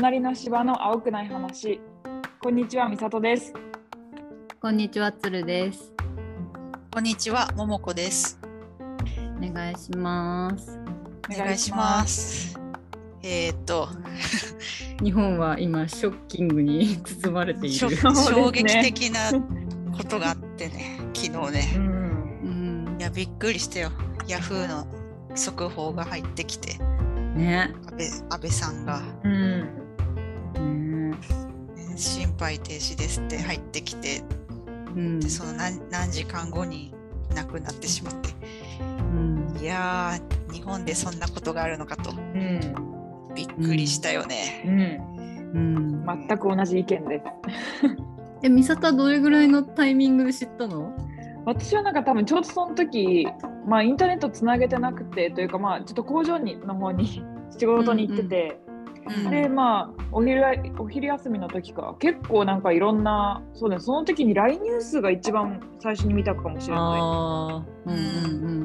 隣の芝の青くない話。こんにちは、みさとです。こんにちは、つるです。こんにちは、ももこです。お願いします。お願いします。えーっと、日本は今ショッキングに包まれている。そうですね衝撃的なことがあってね、昨日ね、ん。うんい、や、びっくりしたよ。ヤフーの速報が入ってきて、ね。安倍安倍さんが、うん。肺停止ですって入ってきて、うんでその何何時間後に亡くなってしまって、うんいやー、日本でそんなことがあるのかと、うん。びっくりしたよね。うん。うん全く同じ意見です。え、美里はどれぐらいのタイミングで知ったの？私はなんか多分ちょうどその時、まあインターネットつなげてなくてというかまあちょっと工場にの方に 仕事に行ってて、うん。でまあお昼お昼休みの時か。結構なんかいろんなそうだねその時に LINE ニュースが一番最初に見たかもしれなああ、うんう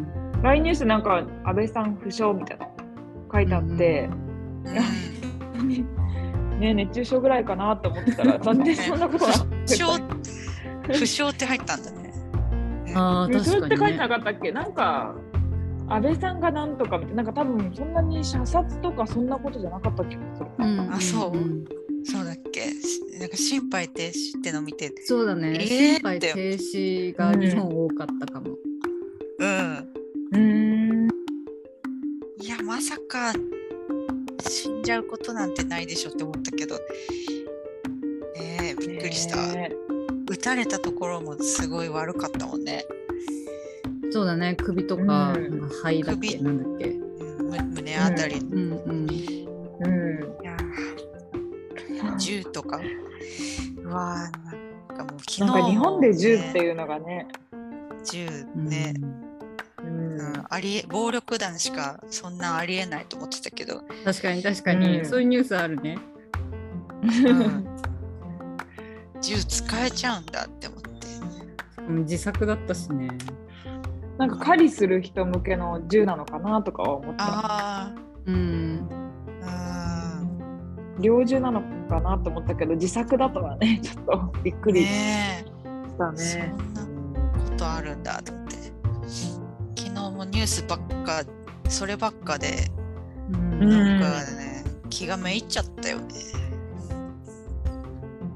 んい LINE ニュースなんか安倍さん負傷みたいな。書いてあって、ね熱中症ぐらいかなと思ってたらなんでそんなことが負傷負傷って入ったんだね。うん。ああ、負傷って書いて確かに、ね。なかったっけ？なんか安倍さんがなんとかみたいななんか多分そんなに射殺とかそんなことじゃなかった気がする。うんあそうそうだっけ？しなんか心肺停止っての見て、そうだね。えー心肺停止が日本多かったかも。うん。うんいや、まさか死んじゃうことなんてないでしょって思ったけど、ねえ、びっくりした。ね撃たれたところもすごい悪かったもんね。そうだね。首とか、うんなんか肺だっけ？首なんだっけ？胸あたり。いうんうん。うんやー銃とか？うわーなんかもう昨日もなんか日本で銃ってねいうのがね。銃うんね、うんうんありえ暴力団しかそんなんありえないと思ってたけど、確かに確かに、うんそういうニュースあるね。うん銃使えちゃうんだって思って。うん自作だったしね。なんか狩りする人向けの銃なのかなとかは思った。あうん。猟銃なのかなと思ったけど自作だとはねちょっとびっくりしねたえ、そね。んなことあるんだと思って。昨日もニュースばっか、そればっかで、うんなんかね、気がめいっちゃったよね。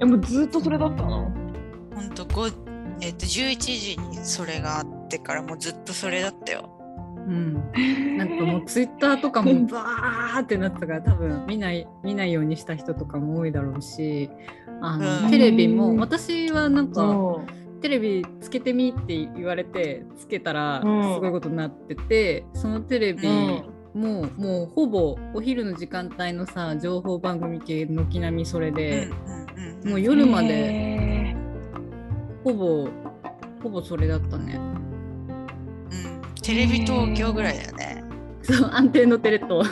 えもうずっとそれだったの？ほんと、ごえっと、11時にそれがあってからもうずっとそれだったよ。うん。なんかもうツイッターとかもバーってなったから多分見ない見ないようにした人とかも多いだろうし、あの、うんテレビも私はなんかうテレビつけてみって言われてつけたらすうんごいことになってて、そのテレビんももうほぼお昼の時間帯のさ情報番組系軒並みそれで。うんうんうんもう夜までへほぼほぼそれだったね。うんテレビ東京ぐらいだよね。そう安定のテレ東。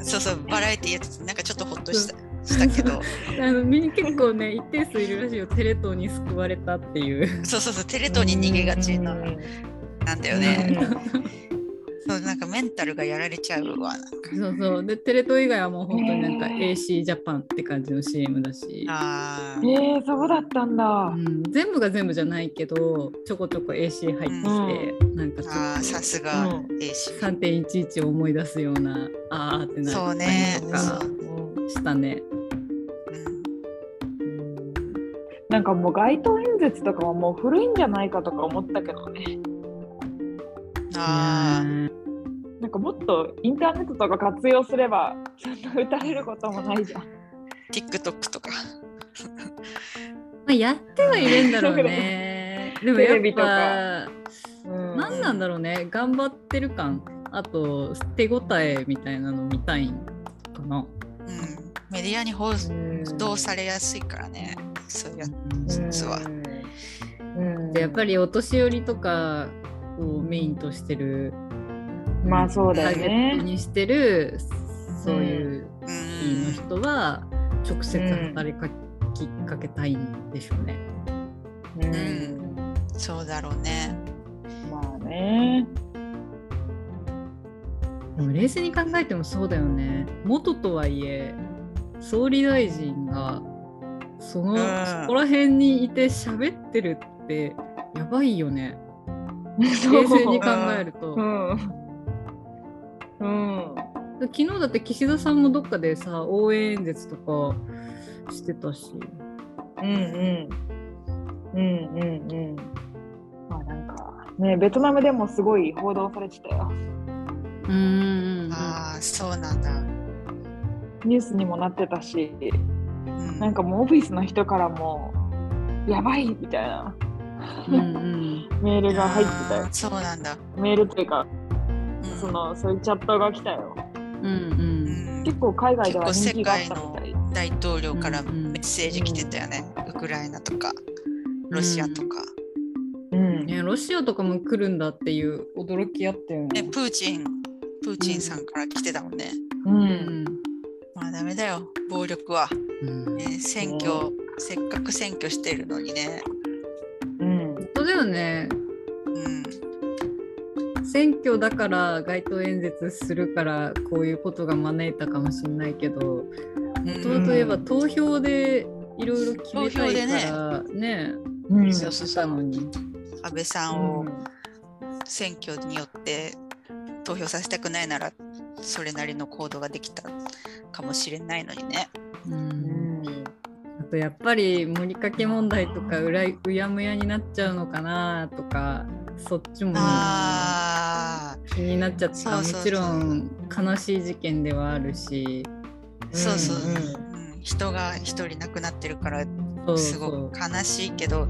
そうそう、バラエティーやってて、なんかちょっとほっとしたしたけど、あのみんな結構ね一定数いるらしいよテレ東に救われたっていう。そうそうそう、テレ東に逃げがちなうんなんだよね。そう、なんかメンタルがやられちゃうわ。なんかそうそうでテレ東以外はもう本当になんか AC ジャパンって感じの CM だし。あーえー、そうだったんだう。ん、全部が全部じゃないけどちょこちょこ AC 入ってきて、なんかちょあさすがうん AC。と3.11を思い出すようなあーってなそうったねりとかうんしたね。うんなんかもう街頭演説とかはもう古いんじゃないかとか思ったけどね。あなんかもっとインターネットとか活用すれば、そんな打たれることもないじゃん。ー TikTok とか。まあ、やってはいるんだろうね。でもやかっうんぱ何なんだろうね頑張ってる感あと手応えみたいなの見たいんかな。うん、メディアに報うん道されやすいからね、そういうやつは。うんでやっぱりお年寄りとかをメインとしてるまあそうだよターゲットね。にしてるそういうう国のん、人は直接働きかきかけたいんでしょうね。ううんん、そうだろうね。まあね。でも冷静に考えてもそうだよね。元とはいえ総理大臣がその、うんそこら辺にいて喋ってるってやばいよね冷冷静に考えると、うん。うん。昨日だって岸田さんもどっかでさ応援演説とかしてたしうんうん。うんうんうん。まあなんか、ね、ベトナムでもすごい報道されてたよ。うんうんうんああ、そうなんだ。ニュースにもなってたし、うんなんかもうオフィスの人からも、やばいみたいなうんうん メールが入ってたよ。そうなんだ。メールっていうか、うんその、そういうチャットが来たよ。うんうんうん結構海外では人気があったみたい。大統領からメッセージ来てたよね。ウクライナとか、ロシアとか。うん。ね、ロシアとかも来るんだっていう驚きあったよね、ね。プーチン、プーチンさんから来てたもんね。う。うんんまあダメだよ、暴力は。うんね、選挙、せっかく選挙してるのにね。うん。本当だよね。うん。選挙だから街頭演説するからこういうことが招いたかもしれないけど元々言えば投票でいろいろ決めたいからねうん。やってたのに。安倍さんを選挙によって投票させたくないならそれなりの行動ができたかもしれないのにね。ううんん。あとやっぱり盛りかけ問題とかうらうやむやになっちゃうのかなとかそっちも気になっちゃった。もちろん悲しい事件ではあるし。そうそう、うん。うん。人が一人亡くなってるからすごく悲しいけど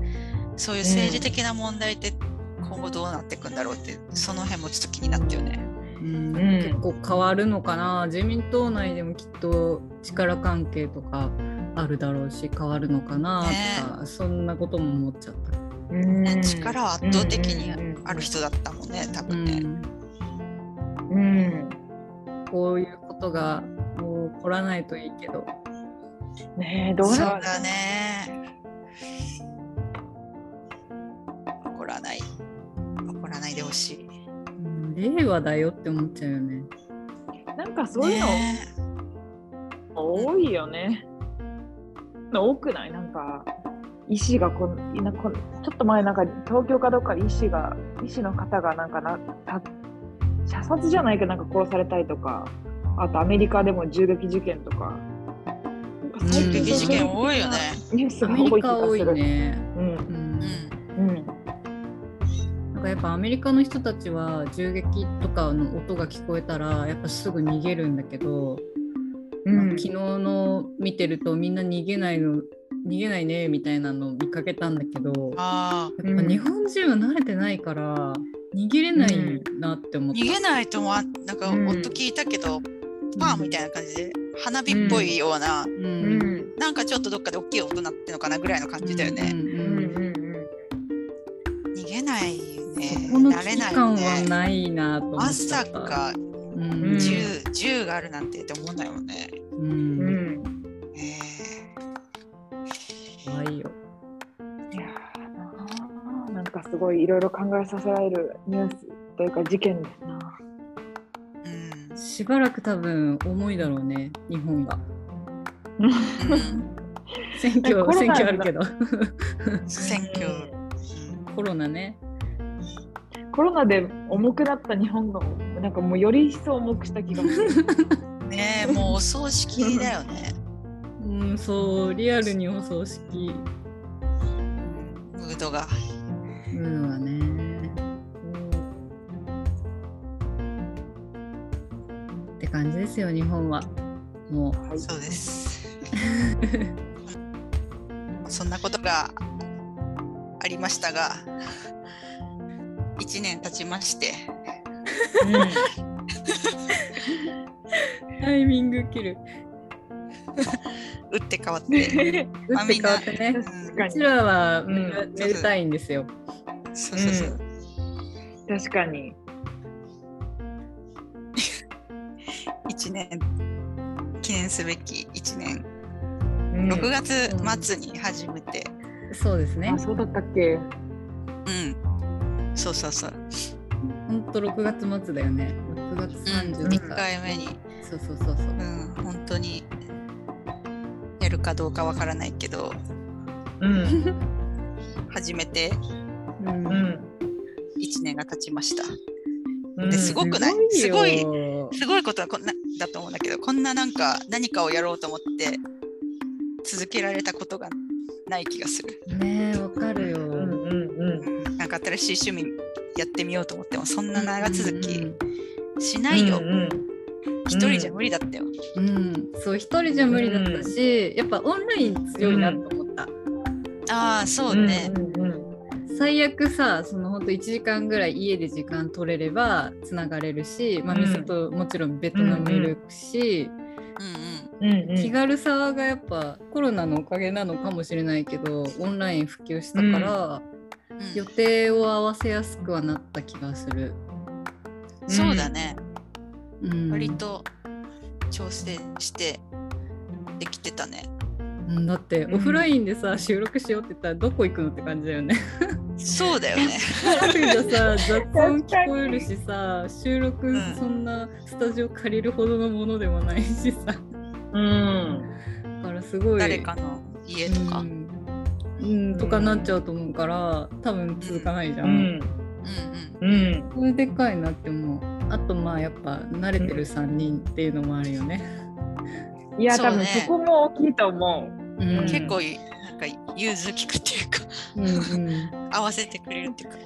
そういう政治的な問題って今後どうなっていくんだろうってその辺もちょっと気になったよね。うん。うん。結構変わるのかな。自民党内でもきっと力関係とかあるだろうし変わるのかな。とか、そんなことも思っちゃった。うん。ね力は圧倒的にある人だったもんね多分ね。うんうん。こういうことがもう起こらないといいけど。ねえ、どうそうなるだね。起こらない。起こらないでほしい。うん令和だよって思っちゃうよね。なんかそういうのね多いよね。多くない？なんか、医師がこんなこんちょっと前なんか東京かどっかで医師が、医師の方がなんかなた射殺じゃないけどなんか殺されたりとか、あとアメリカでも銃撃事件とか。なんか最銃近撃事件多いよね。ニュースアメが多い気リカ多いがする。ね。うんうんうんうんなんかやっぱアメリカの人たちは銃撃とかの音が聞こえたらやっぱすぐ逃げるんだけど、うん昨日の見てるとみんな逃げないの逃げないねみたいなの見かけたんだけどああ、やっぱ日本人は慣れてないから逃げれないなって思った。逃げないとは、なんかうん音聞いたけど、パンみたいな感じで、花火っぽいような、ううんんなんかちょっとどっかで大きい音鳴ってるのかなぐらいの感じだよね。うんうんうんうん逃げないよね。そこの危慣れない感はね。ないなと思っま。さかうん銃、銃があるなんてって思わないもんね。ううんんうんすごいいろいろ考えさせられるニュースというか事件ですな。ーうんしばらく多分重いだろうね日本が。うん選挙コロナ選挙あるけど選挙、コロナね。コロナで重くなった日本がなんかもうより一層重くした気がする。うんねえもうお葬式だよね。うんそうリアルにお葬式ムードが。うんはね。って感じですよ日本は。もう。はいそうです。そんなことがありましたが、1年経ちまして、タイミング切る。打って変わって、打って変わってね。うちらはめ,、うんめでたいんですよ。そうそうそう。確かに。1年、記念すべき1年、うん6月末に初めて、そうですねあ。そうだったっけ？うん、そうそうそう、ほんと6月末だよね。6月うん、30 1とか。回目に、そうそうそうそう。うん、本当にるかどうかわからないけどうん。始めてうん。うん。1年が経ちました。うん。ですごくない？すごいすごいことはこんなだと思うんだけどこんななんか何かをやろうと思って続けられたことがない気がする。ねえわかるよ。うんうんうん。なんか新しい趣味やってみようと思ってもそんな長続きうんしないよ。うんうん。一人じゃ無理だったよ。うん、そう一人じゃ無理だったし、やっぱオンライン強いなと思った。ああそうね。うんうん最悪さそのほんと1時間ぐらい家で時間取れればつながれるし、まあ、うん。店ともちろんベトナムいるし、うん。気軽さがやっぱコロナのおかげなのかもしれないけどオンライン普及したから、うん。うん予定を合わせやすくはなった気がする。そうだね。うん、割と調整してできてたねうんだってうんオフラインでさ収録しようって言ったらどこ行くのって感じだよね。そうだよねじゃさ 雑音聞こえるしさ収録うんそんなスタジオ借りるほどのものでもないしさうん。だからすごい誰かの家とか、うん、うんとかなっちゃうと思うから多分続かないじゃ。うんん。うんうん。これでかいなって思う。あとまあやっぱ慣れてる3人っていうのもあるよね。いや、多分そこも大きいと思う。うん、結構いなんか融通きくっていうかうんうん合わせてくれるっていうか、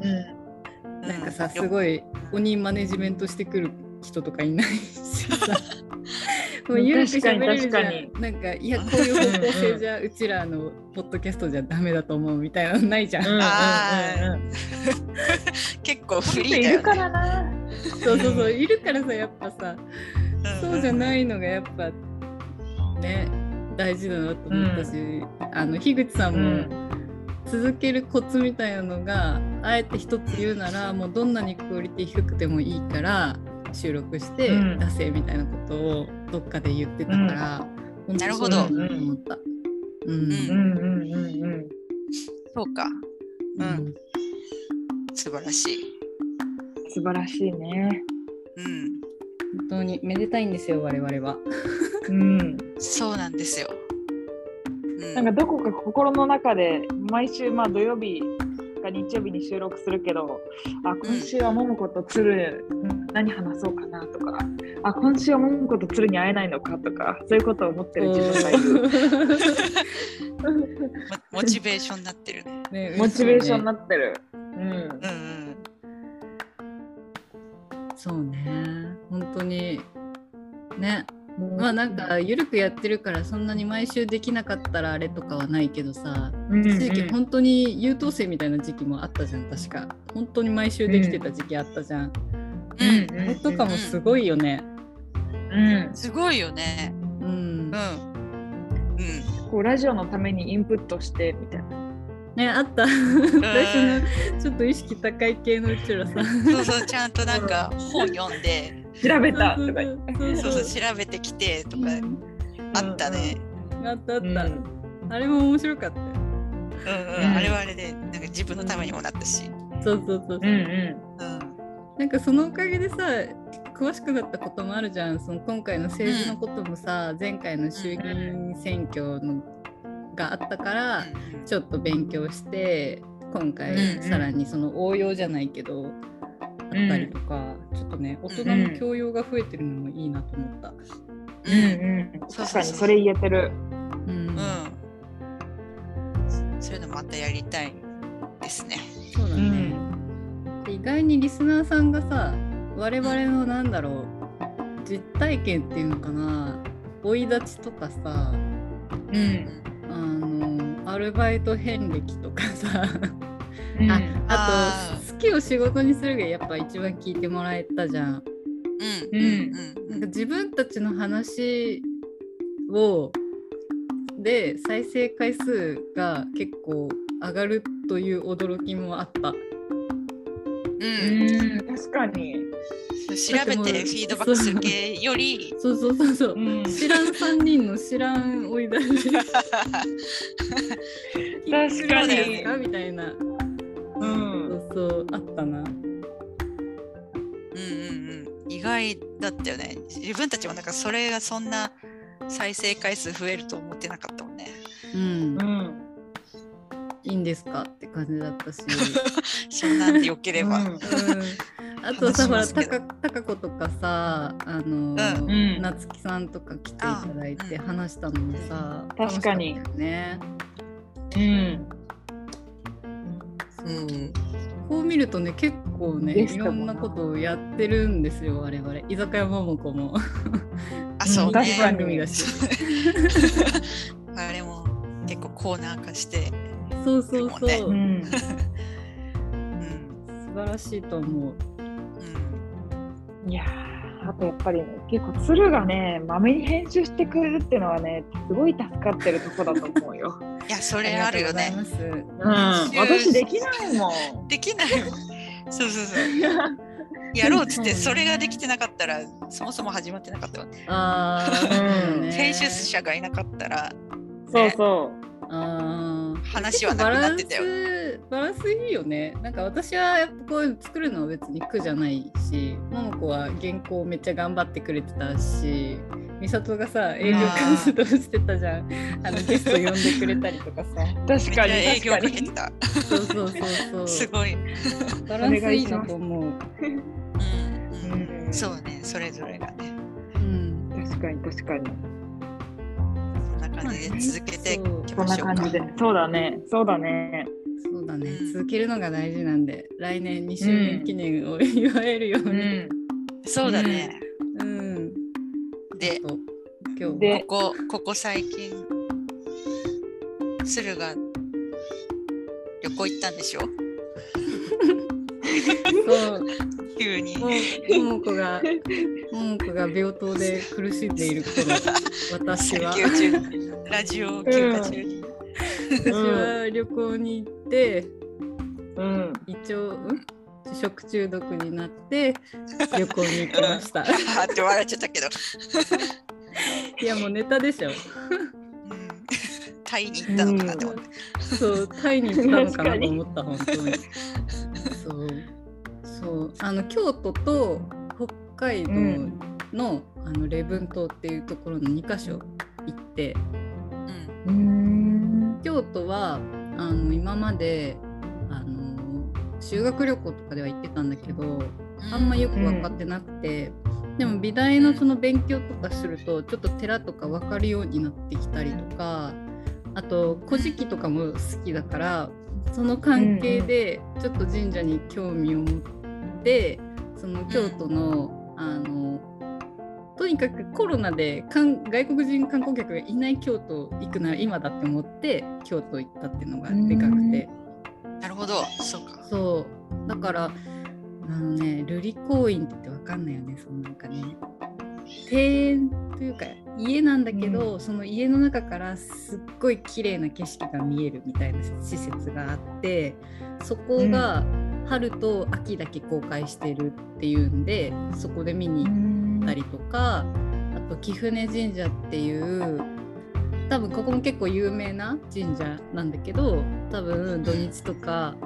うん。うんなんかさうすごい鬼マネジメントしてくる人とかいないしさ。もうゆるく喋れるじゃん。なんかいやこういう方向性じゃうちらのポッドキャストじゃダメだと思うみたいなのないじゃん。結構フ人リーだよ、いるかね、らな。そうそうそういるからさやっぱさそうじゃいないのがやっぱね大事だなと思ったし、あの樋口さんも、うん。続けるコツみたいなのがあえて一つ言うならもうどんなにクオリティ低くてもいいから収録してうん。出せみたいなことをどっかで言ってたから、本当なるほど思った。うん。うん。うんうんうんうん。そうか。ううんん。素晴らしい。素晴らしいね。うん。本当にめでたいんですよ我々は。うん。そうなんですよ、うん、なんかどこか心の中で毎週まあ土曜日か日曜日に収録するけど、あ今週は桃子と鶴何話そうかなとか、あ今週は桃子と鶴に会えないのかとか、そういうことを思ってる自分がいる。モ モチベーションになってるねねモチベーションにななってる。うん。うんうんそうね本当にねまあなんか緩くやってるからそんなに毎週できなかったらあれとかはないけどさうんうん、一時期本当に優等生みたいな時期もあったじゃん。確か本当に毎週できてた時期あったじゃん、うんうん。あれとかもすごいよね。うん。すごいよね。うん。うん。うん。こうラジオのためにインプットしてみたいな。ねあった。最初のちょっと意識高い系のうちらさ。そうそうちゃんとなんか本読んで調べたとか。そうそう。調べてきてとか。あったね。あったあった、うん。あれも面白かった。ようん。うん。あれはあれでなんか自分のためにもなったし。そうそうそうそう、うんうん。うん。なんかそのおかげでさ詳しくなったこともあるじゃん。その今回の政治のこともさ、前回の衆議院選挙のがあったから、ちょっと勉強して今回うんさらにその応用じゃないけど、あったりとか、ちょっとね大人の教養が増えてるのもいいなと思った。ううんんうん。確かにそれ言えてる。うんうんそういうのまたやりたいですねそうだね、で意外にリスナーさんがさ我々のなんだろう実体験っていうのかな生い立ちとかさうん。あのアルバイト遍歴とかさうんあああと好きを仕事にするがやっぱ一番聞いてもらえたじゃん。うんうんなんか自分たちの話をで再生回数が結構上がるという驚きもあった。うんうん、確かに。調べてフィードバックする系よりそうそうそうそう。うん知らん3人の知らん追い出し。確かに みたいな。うん。そうそうあったな。うんうんうん意外だったよね自分たちもなんかそれがそんな再生回数増えると思ってなかったもんね。うんうん。いいんですかって感じだったし。そんなんでよければ。うんうんあとさほらたかたか子とかさあのーうんうん夏希さんとか来ていただいてあ話したのもさ確かにねうん。うん。こう見るとね結構ねいろんなことをやってるんですよ我々。居酒屋ももこも。あ、そう。ね。番組だし。あれも結構コーナー化して、そうそうそう、でもうん。うん。素晴らしいと思う。うん。いやーあとやっぱり、ね、結構鶴がね、まめに編集してくれるっていうのはね、すごい助かってるとこだと思うよ。いや、それあるよね。うん。私できないもん。できないもん。そうそうそう。やろうっつって、それができてなかったら、そもそも始まってなかったわ。あーうんね編集者がいなかったら、そうそあー話はなくなってたよ。バランスバランスいいよね。なんか私はやっぱこういうの作るのは別に苦じゃないし、ももこは原稿めっちゃ頑張ってくれてたし、美里がさ営業監修としてたじゃん。あのゲスト呼んでくれたりとかさ。う。確かに営業か。けてた。そうそうそうそう。すごい。バランスいいなと思う。うん、そうね、それぞれがね。うん。確かに確かに。感じで続けていきこんましょうかな感じ。で。そうだね。そうだね。そうだねうん。続けるのが大事なんで、来年2周年記念を祝えるように。うん。そうだね。うん。で、今日でここ、ここ最近、鶴が旅行行ったんでしょ？そう急に。もももこがももこが病棟で苦しんでいる頃私は休中にラジオ休暇中に。私は旅行に行ってうん。胃腸ん食中毒になって旅行に行きましたあーって笑っちゃったけど。いやもうネタでしょうんタイに行ったのかなって思って。そうタイに行ったのかなと思った本当にそうそう。あの京都と北海道うん。の,、あの礼文島っていうところの2か所行って。うん。うん。京都はあの今まであの修学旅行とかでは行ってたんだけどあんまよく分かってなくて、でも美大のその勉強とかするとちょっと寺とか分かるようになってきたりとかあと「古事記」とかも好きだからその関係でちょっと神社に興味を持ってその京都のあのとにかくコロナで韓外国人観光客がいない京都行くなら今だって思って京都行ったっていうのがでかくて。なるほど、そうか。そう。だからあのね瑠璃光院って言ってわかんないよねそのなんかね。庭園というか家なんだけど、その家の中からすっごい綺麗な景色が見えるみたいな施設があってそこが春と秋だけ公開してるっていうんでそこで見に行ったりとかあと貴船神社っていう多分ここも結構有名な神社なんだけど多分土日とか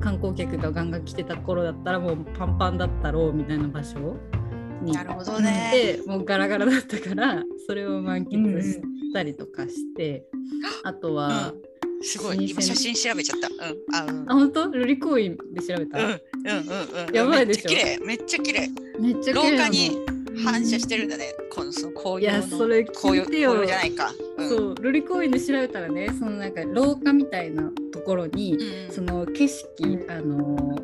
観光客がガンガン来てた頃だったらもうパンパンだったろうみたいな場所になるほど行っね。てもうガラガラだったからそれを満喫したりとかして、あとは、すごい、今写真調べちゃった。うん、あ、うん。あ本当？瑠璃光院で調べた、うん、うん、うん、うん。やばいでしょめっちゃ綺麗、めっちゃ綺麗。めっちゃ綺廊麗なの下に反射してるんだね。このその紅葉の。いやそれ聞いてよじゃないか。うん。そう瑠璃光院で調べたらねそのなんか廊下みたいなところに、うんその景色、うんあの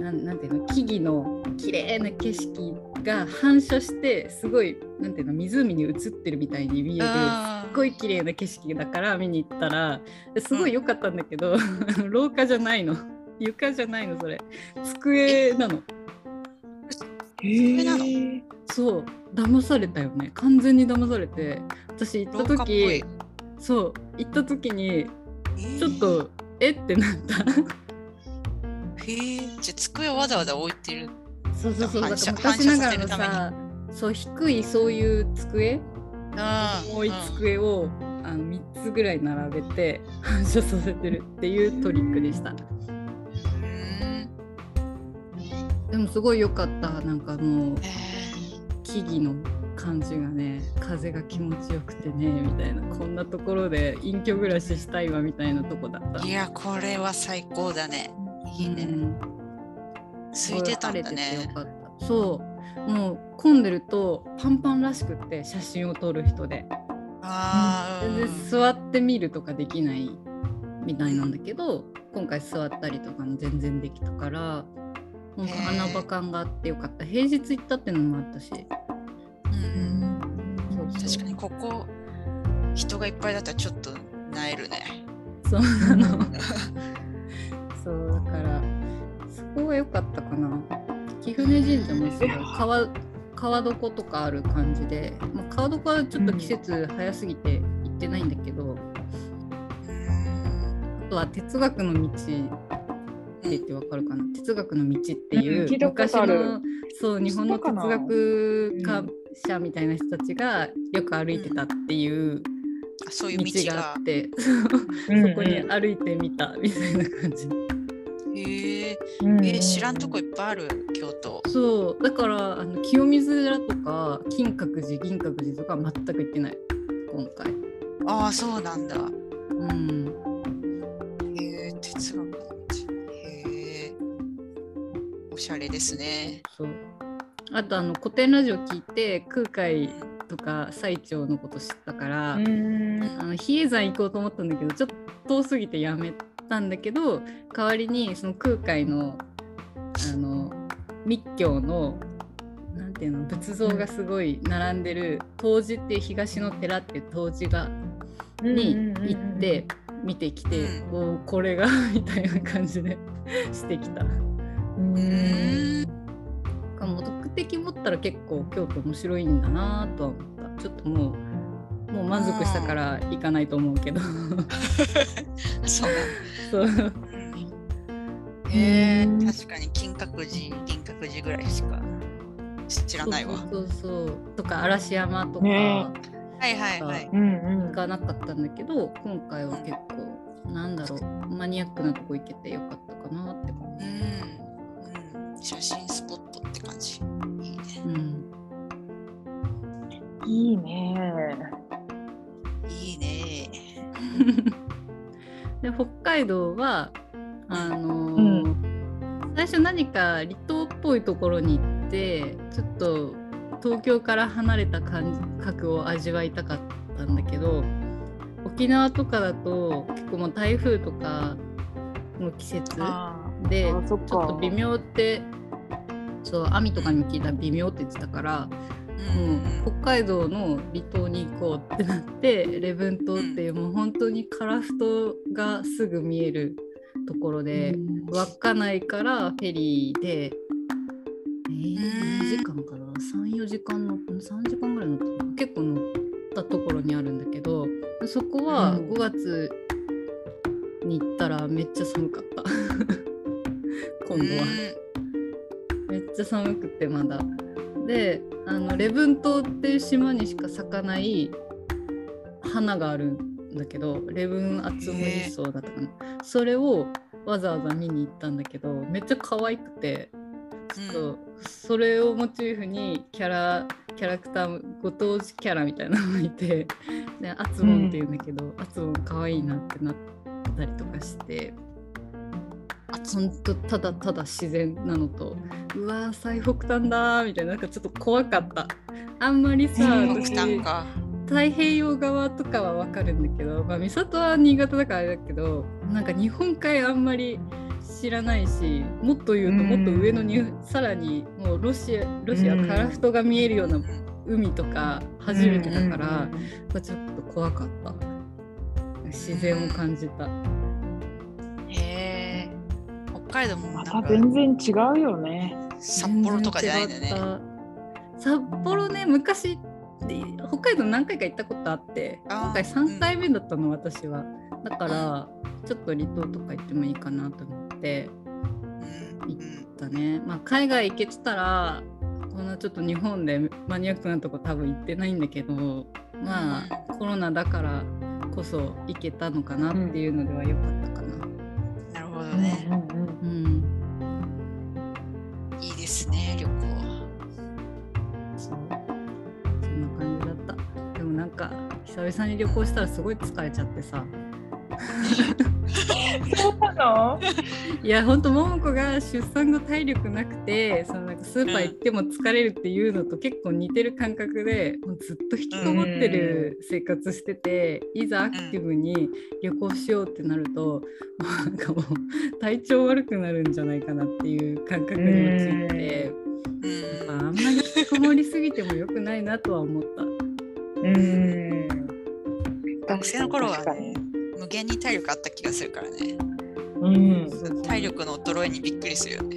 なんなんていうの？木々の綺麗な景色が反射してすごいなんていうの湖に映ってるみたいに見えるすっごい綺麗な景色だから見に行ったら。すごい良かったんだけど、廊下じゃないの。床じゃないのそれ。机なの。へなの？そう。騙されたよね。完全に騙されて。私行った時そう。行った時にえー。ちょっとえってなった。へえ、じゃあ机をわざわざ置いてる。そうそうそう。だから反射昔ながらのさそう低いそういう机？あ重い机を、あの3つぐらい並べて反射させてるっていうトリックでした。うん。でもすごい良かった。なんかもうえ木々の感じがね風が気持ちよくてねみたいな。こんなところで隠居暮らししたいわみたいなとこだった。いやこれは最高だね。いいね、うん。空いてたんだね。そうもう混んでるとパンパンらしくって写真を撮る人で。あ全然座ってみるとかできないみたいなんだけど今回座ったりとかも全然できたから本当穴場感があってよかった。平日行ったっていうのもあったし、うん、確かにここ人がいっぱいだったらちょっとなえるね。そうなの。そうだからそこが良かったかな貴船神社もすごい川川床とかある感じで、まあ、川床はちょっと季節早すぎて行ってないんだけど、うん、あとは哲学の道って言ってわかるかな？哲学の道っていう、昔のそう日本の哲学家者みたいな人たちがよく歩いてたっていう道が。あって、そこに歩いてみたみたいな感じ。へえー、知らんとこいっぱいある京都。そう。だからあの清水寺とか金閣寺銀閣寺とか全く行ってない。今回。ああそうなんだ。うん。へえ哲学へえおしゃれですね。そう。あとあの古典ラジオ聞いて空海とか最澄のこと知ったからあの比叡山行こうと思ったんだけどちょっと遠すぎてやめたんだけど代わりにその空海のあの密教のなんていうの仏像がすごい並んでる東寺っていう東の寺っていう東寺がに行って見てきて、おおこれが みたいな感じで してきた。うん。目的持ったら結構京都面白いんだなとは思った。ちょっともうもう満足したから行かないと思うけど。そう。そう。へえ確かに金閣寺銀閣寺ぐらいしか知らないわ。そうそうとか嵐山とか、ね、はいはいはい。行かなかったんだけど今回は結構なんだろうマニアックなとこ行けてよかったかなって感じ、うん。うん、写真スポットって感じ。いいね、うん、いいねいいね。で北海道はあのーうん、最初何か離島っぽいところに行ってちょっと東京から離れた感覚を味わいたかったんだけど沖縄とかだと結構もう台風とかの季節でちょっと微妙ってそう網とかにも聞いたら微妙って言ってたから、うん、北海道の離島に行こうってなって礼文島っていうもう本当に樺太がすぐ見えるところで、稚内からフェリーで、えー、何時間かな？34時間の3時間ぐらい乗った結構乗ったところにあるんだけどそこは5月に行ったらめっちゃ寒かった。今度は。めっちゃ寒くてまだであの礼文島っていう島にしか咲かない花があるんだけどレブンアツムリソウだったかな、それをわざわざ見に行ったんだけどめっちゃ可愛くてちょっとそれをモチーフにキャラキャラクターご当地キャラみたいなのがいてでアツモンっていうんだけど、アツモン可愛いなってなったりとかしてほんとただただ自然なのと。うわ最北端だみたいななんかちょっと怖かった。あんまりさ、太平洋側とかは分かるんだけど、まあ、三郷は新潟だからあれだけどなんか日本海あんまり知らないしもっと言うともっと上のに、さらにもうロシアロシアカラフトが見えるような海とか初めてだから、うん、ちょっと怖かった。自然を感じた海道もまた全然違うよね。札幌とかじゃないんだね。札幌ね昔で北海道何回か行ったことあって今回3回目だったの、私は。だからちょっと離島とか行ってもいいかなと思って行ったね、まあ、海外行けてたらこんなちょっと日本でマニアックなとこ多分行ってないんだけどまあコロナだからこそ行けたのかなっていうのでは良かったかな。ほどね、うん、うん、いいですね旅行。そう。そんな感じだった。でもなんか久々に旅行したらすごい疲れちゃってさ。の？いやほんと桃子が出産後体力なくてそのなんかスーパー行っても疲れるっていうのと結構似てる感覚でもうずっと引きこもってる生活してて、いざアクティブに旅行しようってなると、もうなんかもう体調悪くなるんじゃないかなっていう感覚に陥って、あ、あんまり引きこもりすぎても良くないなとは思った。うん。学生の頃はね、無限に体力あった気がするからね。うん。体力の衰えにびっくりするよね。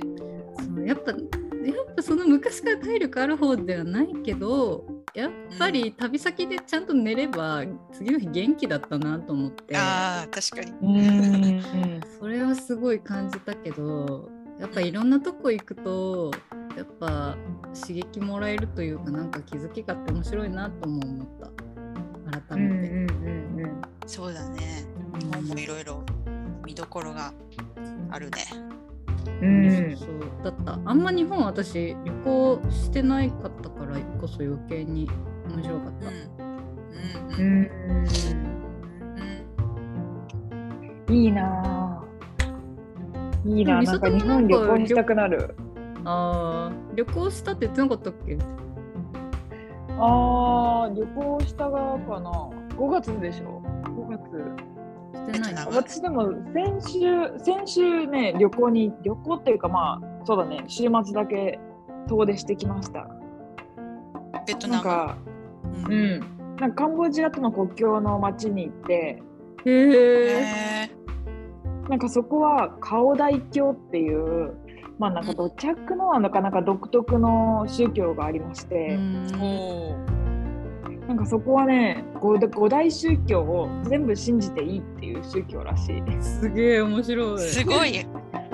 そうやっぱやっぱその昔から体力ある方ではないけどやっぱり旅先でちゃんと寝れば次の日元気だったなと思ってああ、確かに。うん。それはすごい感じたけどやっぱいろんなとこ行くとやっぱ刺激もらえるというかなんか気づきがあって面白いなとも思った改うん。めて。うん。そうだね。日本もいろいろ見どころがあるね。うん。そうだったあんま日本私旅行してないかったからこそ余計に面白かっうた。ん。うん。うん。うん。いいなぁ。いいななんか日本旅行にしたくなる。あー旅行したって言ってなかったっけ？ああ、旅行した側かな。5月でしょ？5月。してない私でも先週、先週ね、旅行に、旅行っていうかまあ、そうだね、週末だけ遠出してきました。ベトナム。なんか、う。うんん。なんかカンボジアとの国境の町に行って、へえ。なんかそこは顔大教っていう、まあなんか土着のなかなか独特の宗教がありまして、おお。なんかそこはね五、五大宗教を全部信じていいっていう宗教らしい。すげえ面白い。すごい。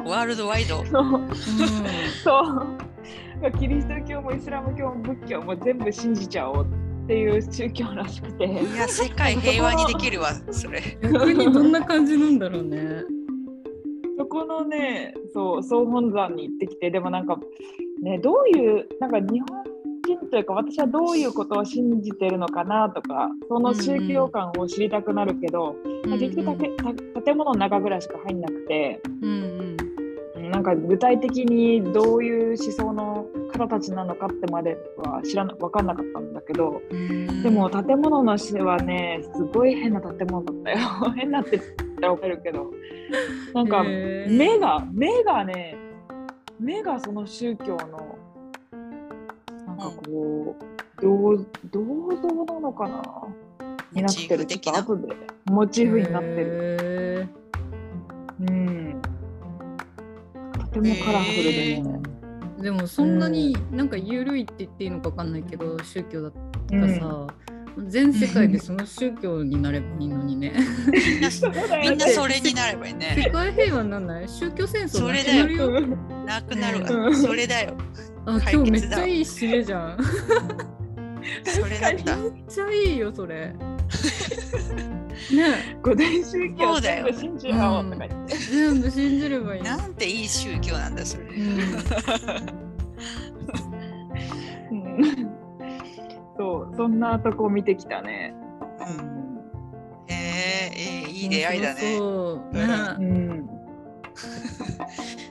ワールドワイド。そううそう。キリスト教もイスラム教も仏教も全部信じちゃおうっていう宗教らしくて。いや、世界平和にできるわ、それ。ん、逆にどんな感じなんだろうね。そこのね、そう、総本山に行ってきて、でもなんか、ね、どういう、なんか日本人というか、私はどういうことを信じてるのかなとか、その宗教観を知りたくなるけど、まあ結局たけた建物の中ぐらいしか入んなくて、うんうんなんか具体的にどういう思想の方たちなのかってまでは知らな分かんなかったんだけど、うん。でも建物の詩はね、すごい変な建物だったよ。変なって言ったら分かるけど、なんか目が、目がね、目がその宗教の、なんかこう、銅銅像なのかな？になってる。ちょっと後でモチーフになってる。へうん。とてもカラフルでね。ーでもそんなになんか緩いって言っていいのかわかんないけど宗教だったらさ、全世界でその宗教になればいいのにね。みんなそうだよみんなそれになればいい世ね。界平和になんない？宗教戦争それだよなくなるよ。うんなくなるわ。うんそれだよ。あ解今日めっちゃいい締めじゃん。それだった。めっちゃいいよそれ。ね五大宗教全部信じようとか言って。全部信じればいいの。なんていい宗教なんだ、それ。うんうん そう、そんなとこ見てきたね。うんへえ、いい出会いだね。そうねうん。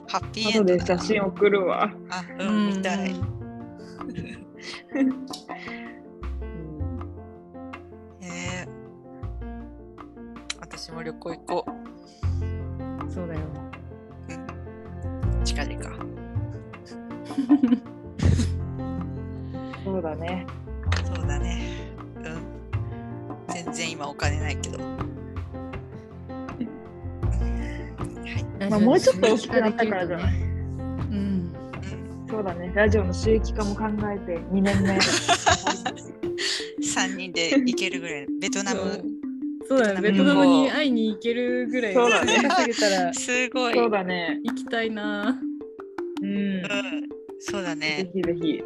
ハッピーエンドで写真送るわ。あ、うん、見たい。へえ。私も旅行行こそうだよ。う。近々。そうだね。そうだね。うん。全然今お金ないけど。はい。まあもうちょっと大きくなったからじゃない？うん。うん。そうだね。ラジオの収益化も考えて2年目。3人で行けるぐらい。ベトナム。そうだね。ベトナムに会いに行けるぐらいそうだね稼げたらすごい。そうだね。行きたいな。うん。うん。そうだぜね。ひぜひ。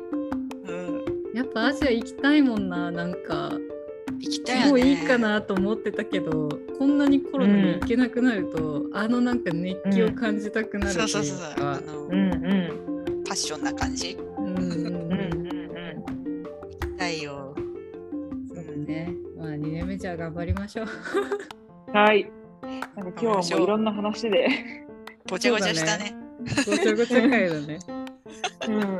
うん。やっぱアジア行きたいもんな。なんか行きたいよね。もういいかなと思ってたけど、こんなにコロナで行けなくなると、あのなんか熱気を感じたくなるというそうそうそうそう。あか。の、うんうん。パッションな感じ。うんうんうんうんうんうん。行きたいよ。そうね。まあじゃあ頑張りましょう。はい。なんか今日はもういろんな話で。ごちゃごちゃしたね。ごちゃごちゃ回だね。うん。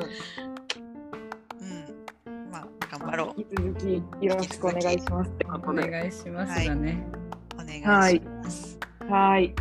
張ろう。引き続きよろしくお願いしますお。願いしますだね。お願いします。はい。